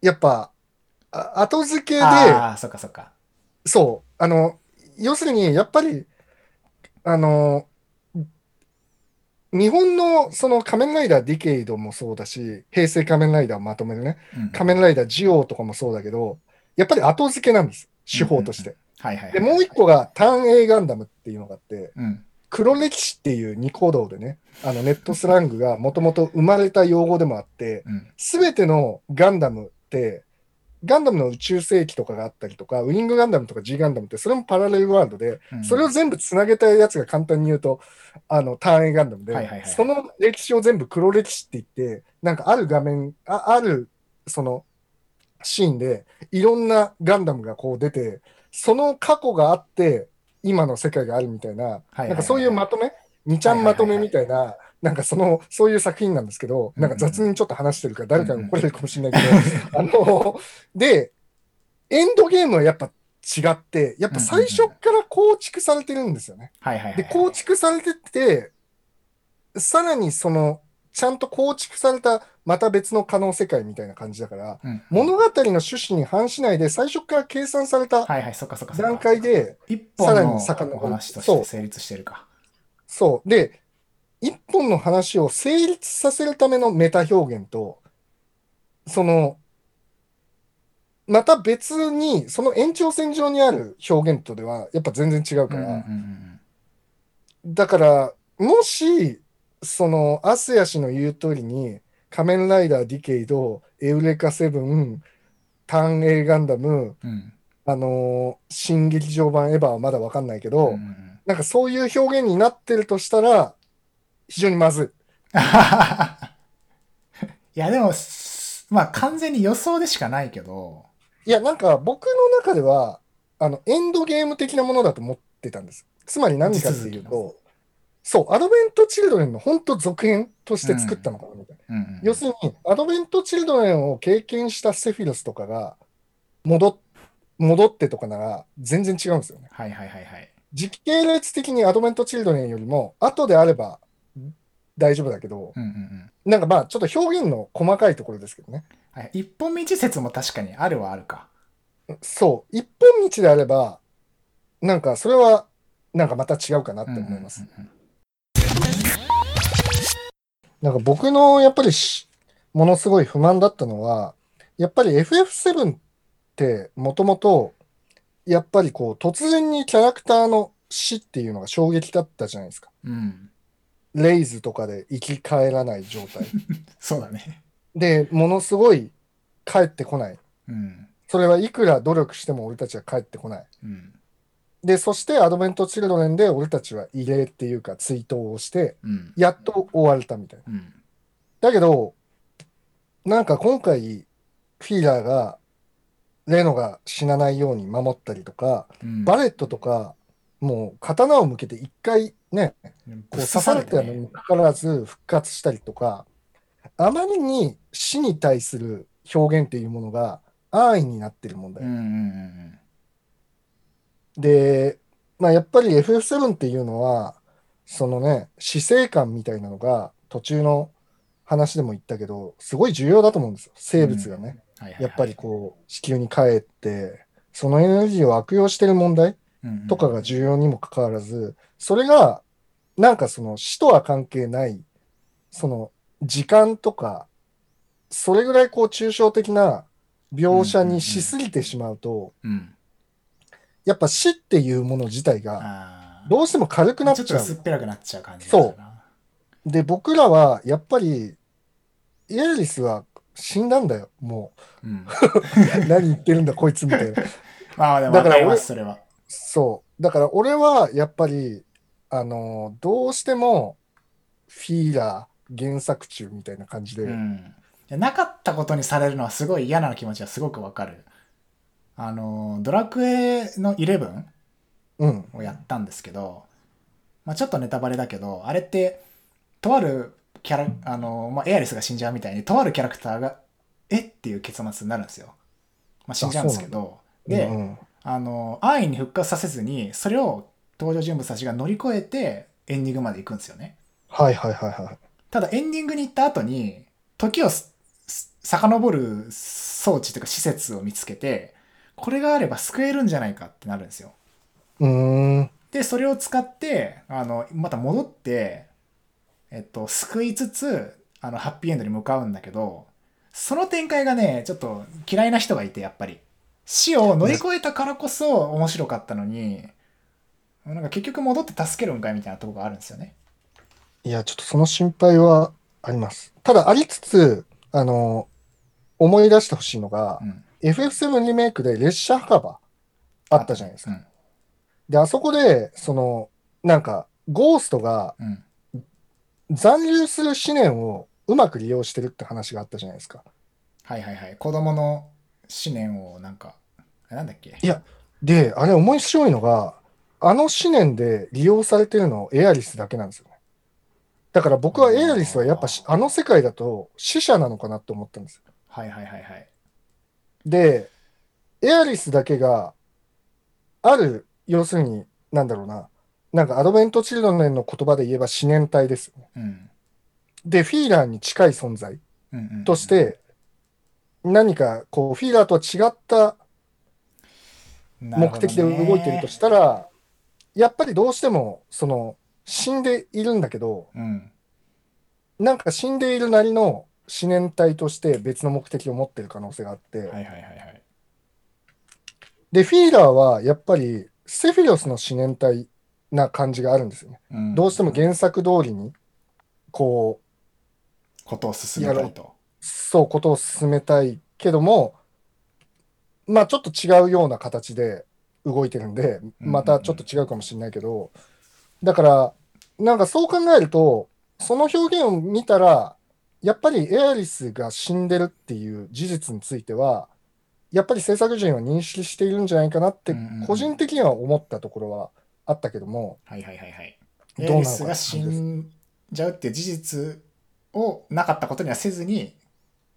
やっぱ、あ後付けで、ああ、そっかそっか。そう、あの、要するに、やっぱり、あの、日本のその仮面ライダーディケイドもそうだし、平成仮面ライダーをまとめるね、うん仮面ライダージオウとかもそうだけど、やっぱり後付けなんです。手法として。はいはいはい。で、もう一個がターン A ガンダムっていうのがあって、うん。黒歴史っていうニコ動でね、あのネットスラングがもともと生まれた用語でもあって、うん。すべてのガンダムって、ガンダムの宇宙世紀とかがあったりとか、ウィングガンダムとか G ガンダムって、それもパラレルワールドで、うん。それを全部つなげたやつが簡単に言うと、あの、ターン A ガンダムで、はいはいはいその歴史を全部黒歴史って言って、なんかある画面、あある、その、シーンで、いろんなガンダムがこう出て、その過去があって、今の世界があるみたいな、はいはいはいなんかそういうまとめ、2ちゃんまとめみたいな、なんかその、そういう作品なんですけど、なんか雑にちょっと話してるから誰かが怒れるかもしれないけど、あの、で、エンドゲームはやっぱ違って、やっぱ最初から構築されてるんですよね。はいはいはい。で、構築されてて、さらにその、ちゃんと構築されたまた別の可能世界みたいな感じだから、うん、物語の趣旨に反しないで最初から計算されたはいはい、そっかそっかそっか。段階で、一さら本のに遡るお話として成立してるか。そう。で、一本の話を成立させるためのメタ表現と、その、また別に、その延長線上にある表現とでは、やっぱ全然違うから、だから、もし、その、アスヤ氏の言う通りに、仮面ライダーディケイド、エウレカセブン、ターン A ガンダム、うん。うんあのー新劇場版エヴァはまだわかんないけうんど、うん。なんかそういう表現になってるとしたら、非常にまずい。いや、でも、すまあ完全に予想でしかないけど、いや、なんか僕の中では、あの、エンドゲーム的なものだと思ってたんです。つまり何かっていうと、そう、アドベント・チルドレンの本当続編として作ったのかなみたいな。うんうん要するに、アドベント・チルドレンを経験したセフィロスとかが戻っ戻ってとかなら全然違うんですよね。はいはいはいはい。時系列的にアドベント・チルドレンよりも後であれば大丈夫だけど、うんうんうんなんかまあちょっと表現の細かいところですけどね。はい、一本道説も確かにあるはあるか。そう、一本道であれば、なんかそれはなんかまた違うかなって思います。うんうんなんか僕のやっぱりしものすごい不満だったのは、やっぱり FF7 ってもともと、やっぱりこう突然にキャラクターの死っていうのが衝撃だったじゃないですか。うんうんレイズとかで生き返らない状態。そうだね。で、ものすごい帰ってこない。うん。それはいくら努力しても俺たちは帰ってこない。うん。で、そしてアドベント・チルドレンで俺たちは慰霊っていうか追悼をして、うん。やっと終われたみたいな。うん。だけど、なんか今回、フィーラーが、レノが死なないように守ったりとか、うんバレットとか、もう刀を向けて一回ね、こう刺されたのにかかわらず復活したりとか、あまりに死に対する表現っていうものが安易になってる問題。うんうんうんで、まあ、やっぱり FF7 っていうのは、そのね、死生観みたいなのが途中の話でも言ったけど、すごい重要だと思うんですよ。生物がね。うん。はいはいはいやっぱりこう、地球に帰って、そのエネルギーを悪用してる問題とかが重要にもかかわらず、それが、なんかその死とは関係ない、その時間とか、それぐらいこう抽象的な描写にしすぎてしまうと。やっぱ死っていうもの自体が。どうしても軽くなっちゃうちょっと薄っ。ぺらくなっちゃう感じそうな。で、僕らはやっぱり、イエリスは死んだんだよ、もうん。う。何言ってるんだ、こいつみたいな。まあでもだからわかります、それは。そう。だから俺はやっぱり、あの、どうしても、フィーラー原作中みたいな感じで、うん。なかったことにされるのはすごい嫌な気持ちはすごくわかる。あの、ドラクエの11うん、をやったんですけど、まあ、ちょっとネタバレだけど、あれって、とあるキャラ、あの、まあ、エアリスが死んじゃうみたいに、とあるキャラクターが、え？っていう結末になるんですよ。まあ、死んじゃうんですけど、で、うんあの、安易に復活させずに、それを登場人物たちが乗り越えて、エンディングまで行くんですよね。はいはいはいはい。ただエンディングに行った後に、時を遡る装置というか施設を見つけて、これがあれば救えるんじゃないかってなるんですよ。うーん、で、それを使って、あの、また戻って、えっと、救いつつ、あの、ハッピーエンドに向かうんだけど、その展開がね、ちょっと嫌いな人がいて、やっぱり。死を乗り越えたからこそ面白かったのに、なんか結局戻って助けるんかいみたいなところがあるんですよね。いや、ちょっとその心配はあります。ただ、ありつつ、あの、思い出してほしいのがう、ん。FF7 リメイクで列車墓場あったじゃないですか。うん。で、あそこで、その、なんか、ゴーストがうん。残留する思念をうまく利用してるって話があったじゃないですか。はいはいはい。子供の思念をなんか、あなんだっけ？いやで、あれ面白いのが、あの思念で利用されてるのエアリスだけなんですよね。だから僕はエアリスはやっぱしあの世界だと死者なのかなって思ったんですよ。はいはいはいはい。で、エアリスだけが、ある、要するに、なんだろうな、なんかアドベント・チルドレンの言葉で言えば思念体ですよね。うん。で、フィーラーに近い存在とし、て、何かこう、フィーラーとは違った目的で動いてるとしたら、ら、やっぱりどうしても、その、死んでいるんだけど、うん。なんか死んでいるなりの思念体として別の目的を持ってる可能性があって、はいはいはいはい。で、フィーラーはやっぱりセフィロスの思念体な感じがあるんですよね。うんどうしても原作通りに、こう、ことを進めたいと。そう、ことを進めたいけども、まあちょっと違うような形で動いてるんで、うんまたちょっと違うかもしれないけど、だから、なんかそう考えると、その表現を見たら、やっぱりエアリスが死んでるっていう事実については、やっぱり制作陣は認識しているんじゃないかなってうんうんうん、個人的には思ったところはあったけども、はいはいはいエリスが死んじゃうっていう事実をなかったことにはせずに、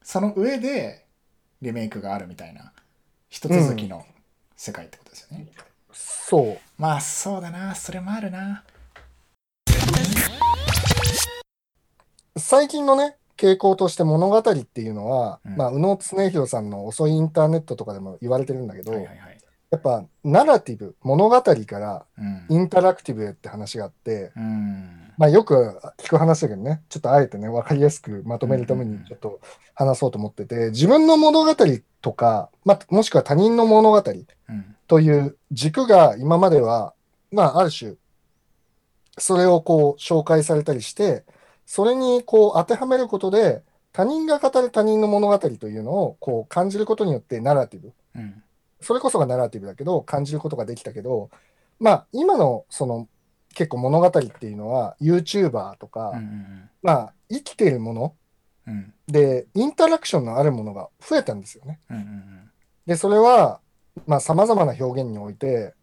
その上でリメイクがあるみたいな、一続きの世界ってことですよね。そう。まあそうだな、それもあるな。最近のね、傾向として物語っていうのは、うんまあ、宇野恒弘さんの遅いインターネットとかでも言われてるんだけど、はいはいはい。やっぱナラティブ、物語からうん。インタラクティブへって話があって、うん。まあ、よく聞く話だけどね、ちょっとあえてね、わかりやすくまとめるためにちょっと話そうと思ってて、自分の物語とか、まあ、もしくは他人の物語うん。という軸が今までは、まあ、ある種、それをこう紹介されたりして、それにこう当てはめることで、他人が語る他人の物語というのをこう感じることによってナラティブ、うん。それこそがナラティブだけど、感じることができたけど、まあ、今のその結構物語っていうのは、YouTuber とか、うんうんまあ、生きているものうん。うん。で、インタラクションのあるものが増えたんですよね。うんうんで、それは、まあ、様々な表現において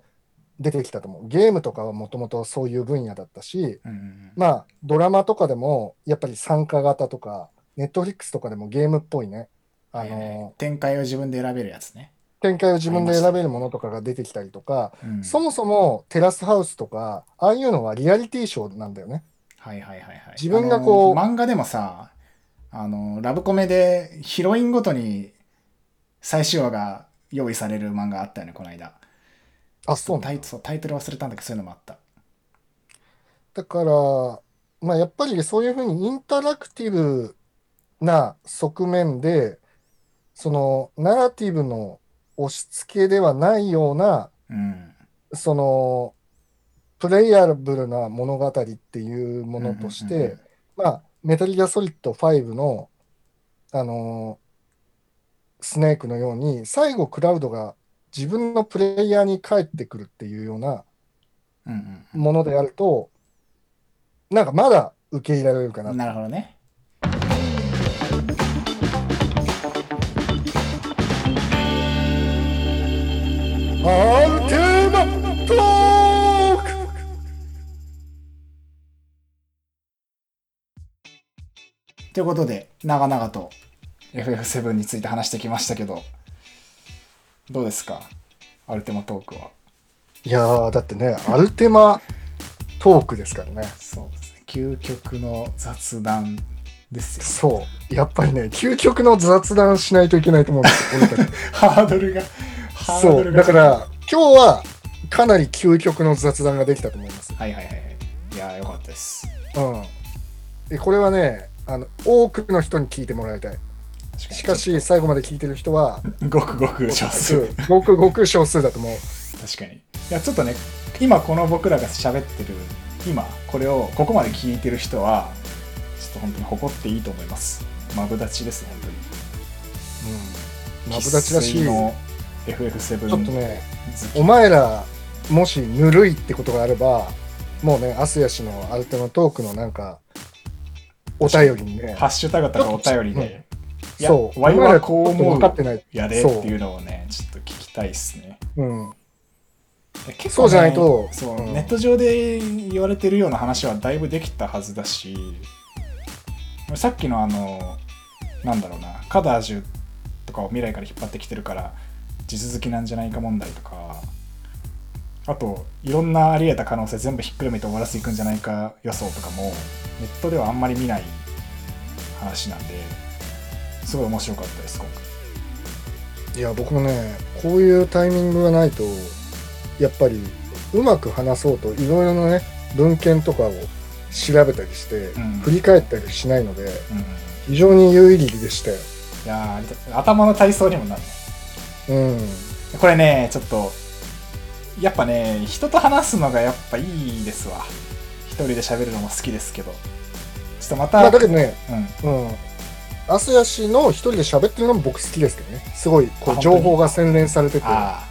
出てきたと思う。ゲームとかはもともとそういう分野だったし、うん。うんうんまあ、ドラマとかでも、やっぱり参加型とか、ネットフリックスとかでもゲームっぽいね、あの、展開を自分で選べるやつね。展開を自分で選べるものとかが出てきたりとか、うんそもそもテラスハウスとか、ああいうのはリアリティショーなんだよね。はいはいはいはい。自分がこう漫画でもさ、あの、ラブコメでヒロインごとに最終話が用意される漫画あったよね、この間。あ、そうタイそうタイトル忘れたんだけど、そういうのもあった。だから、まあ、やっぱりそういうふうにインタラクティブな側面で、そのナラティブの押し付けではないような、うん。そのプレイヤブルな物語っていうものとしうんうんうんて、まあ、メタルギアソリッド5の、あのスネークのように、最後クラウドが自分のプレイヤーに帰ってくるっていうようなうんうんものであると、なんかまだ受け入れられるかなうん。なるほどね。アルテーマトークということで、長々と FF7 について話してきましたけど、どうですか？アルテマトークは。いやー、だってね、アルテマトークですからね。そうですね。究極の雑談ですよ。そう。やっぱりね、究極の雑談しないといけないと思うんですよ、俺たち。ハードルが、そう、だから、今日はかなり究極の雑談ができたと思います。はいはいはい。いやよかったです。うん。で、これはね、あの、多くの人に聞いてもらいたい。しかし、最後まで聞いてる人は、ごくごく少数。ごくごく少数だと思う。確かに。いや、ちょっとね、今この僕らが喋ってる、今、これを、ここまで聞いてる人は、ちょっと本当に誇っていいと思います。マブダチです、本当に。うん。マブダチらしい。FF7 ちょっとねお前らもしぬるいってことがあればもうねアスヤ氏のアルテのトークのなんかお便りにね。ハッシュタグとかお便りで、う、そう。我々はこう思う。分かってないやれっていうのをねちょっと聞きたいっすね。うん。結構、ね、そうじゃないとそう、うん、ネット上で言われてるような話はだいぶできたはずだしさっきのあのなんだろうなカダージュとかを未来から引っ張ってきてるから地続きなんじゃないか問題とかあといろんなあり得た可能性全部ひっくるめて終わらせていくんじゃないか予想とかもネットではあんまり見ない話なんですごい面白かったです今回。いや、僕もね、こういうタイミングがないと、やっぱり、うまく話そうと、いろいろなね、文献とかを調べたりして、うん。振り返ったりしないので、うん。非常に有意義でしたよ。いや頭の体操にもなるねうん。これね、ちょっと、やっぱね、人と話すのがやっぱいいですわ。一人で喋るのも好きですけど。ちょっとまた、まあ、だけどね、うん、うん。アスヤ氏の一人で喋ってるのも僕好きですけどね。すごい、こう、情報が洗練されてて、あ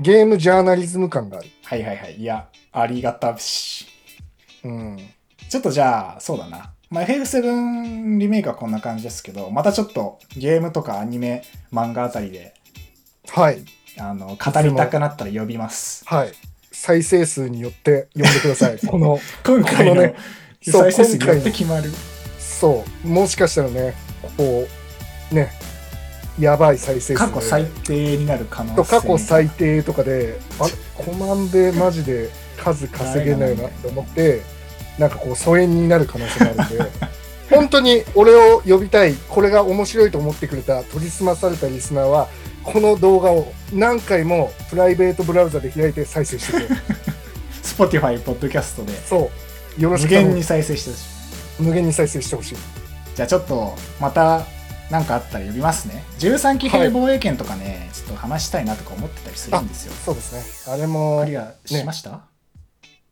ゲームジャーナリズム感がある。あ、はいはいはい。いや、ありがたし。うん。ちょっとじゃあ、そうだな。まあ、FF7 リメイクはこんな感じですけど、またちょっとゲームとかアニメ、漫画あたりで、はい。あの、語りたくなったら呼びます。はい。再生数によって呼んでください。この、今回のこのね再生数によって決まる。そう、もしかしたらね、こう、ね、やばい再生数過去最低になる可能性。過去最低とかで、あれ、コマンでマジで数稼げないなって思って、なんかこう疎遠になる可能性もあるんで、本当に俺を呼びたい、これが面白いと思ってくれた、研ぎ澄まされたリスナーは、この動画を何回もプライベートブラウザで開いて再生してくれ。Spotify、ポッドキャストでそう。よろし無く頼む限に再生してほしい。無限に再生してほしい。じゃあちょっと、また、なんかあったら呼びますね。13騎兵防衛権とかね、ちょっと話したいなとか思ってたりするんですよ。そうですね。あれもクリアしました、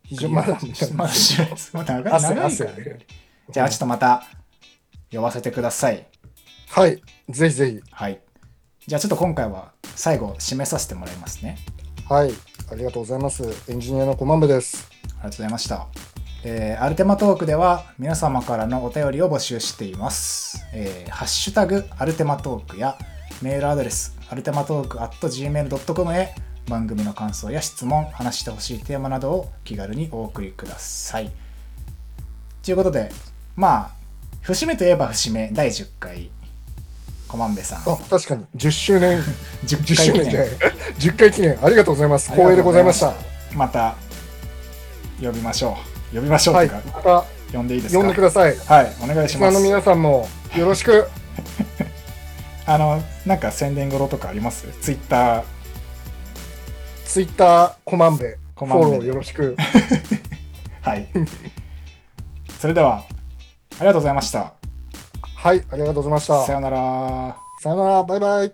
非常にまだまだしないです。まだ長い汗長いから汗ね。じゃあちょっとまた呼ばせてください。はい。ぜひぜひ。はい。じゃあちょっと今回は最後締めさせてもらいますね。はい。ありがとうございます。エンジニアのコマンベです。ありがとうございました。えーアルテマトークでは皆様からのお便りを募集しています。えーハッシュタグアルテマトークやメールアドレスアルテマトーク at gmail.com へ番組の感想や質問、話してほしいテーマなどを気軽にお送りください。ということで、まあ、節目といえば節目第10回、コマンベさん。あ、確かに。10周年、10 10回記念周年じゃない。10回記念。ありがとうございます。光栄でございました。また呼びましょう。呼びましょうはい。また呼んでいいですか？呼んでください。リはい、お願いします。の皆さんもよろしく。あの、なんか宣伝語呂とかあります？ツイッター、コマンベ、フコマンベォローよろしく。はい。それでは、ありがとうございました。はい。ありがとうございました。さようなら。さよなら。バイバイ。